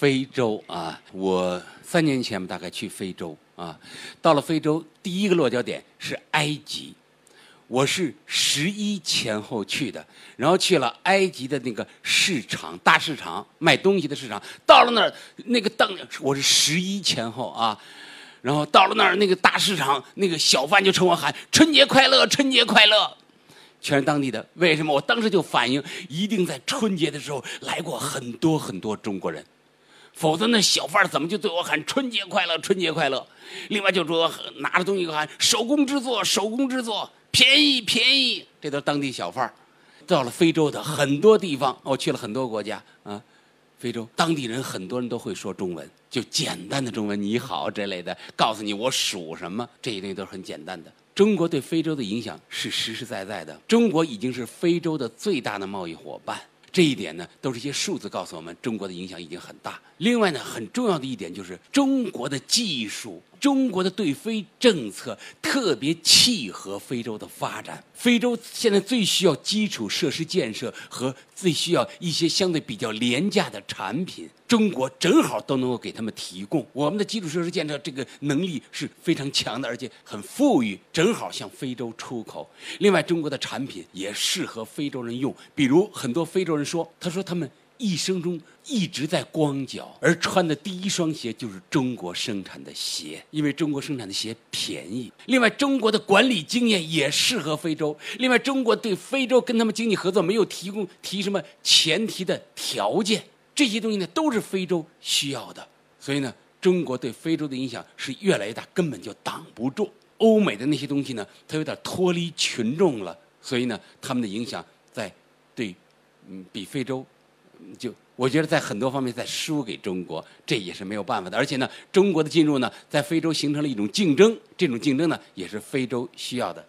非洲啊，我三年前大概去非洲啊，到了非洲第一个落脚点是埃及，我是十一前后去的，然后去了埃及的那个市场大市场卖东西的市场，到了那儿那个当我是十一前后啊，然后到了那儿那个大市场那个小贩就冲我喊春节快乐，春节快乐。全是当地的，为什么？我当时就反应，一定在春节的时候来过很多很多中国人，否则那小贩怎么就对我喊春节快乐，春节快乐？另外就说拿着东西喊手工制作，手工制作，便宜便宜，这都是当地小贩到了非洲的很多地方，我去了很多国家啊，非洲当地人很多人都会说中文，就简单的中文，你好这类的，告诉你我属什么，这些东西都是很简单的。中国对非洲的影响是实实在在的，中国已经是非洲的最大的贸易伙伴。这一点呢，都是一些数字告诉我们，中国的影响已经很大。另外呢，很重要的一点就是中国的技术。中国的对非政策特别契合非洲的发展。非洲现在最需要基础设施建设和最需要一些相对比较廉价的产品，中国正好都能够给他们提供。我们的基础设施建设这个能力是非常强的，而且很富裕，正好向非洲出口。另外，中国的产品也适合非洲人用，比如很多非洲人说，他说他们。一生中一直在光脚，而穿的第一双鞋就是中国生产的鞋，因为中国生产的鞋便宜。另外，中国的管理经验也适合非洲。另外，中国对非洲跟他们经济合作没有提供提什么前提的条件，这些东西呢都是非洲需要的。所以呢，中国对非洲的影响是越来越大，根本就挡不住。欧美的那些东西呢，它有点脱离群众了，所以呢，他们的影响在对嗯比非洲。就我觉得在很多方面在输给中国，这也是没有办法的。而且呢，中国的进入呢，在非洲形成了一种竞争，这种竞争呢，也是非洲需要的。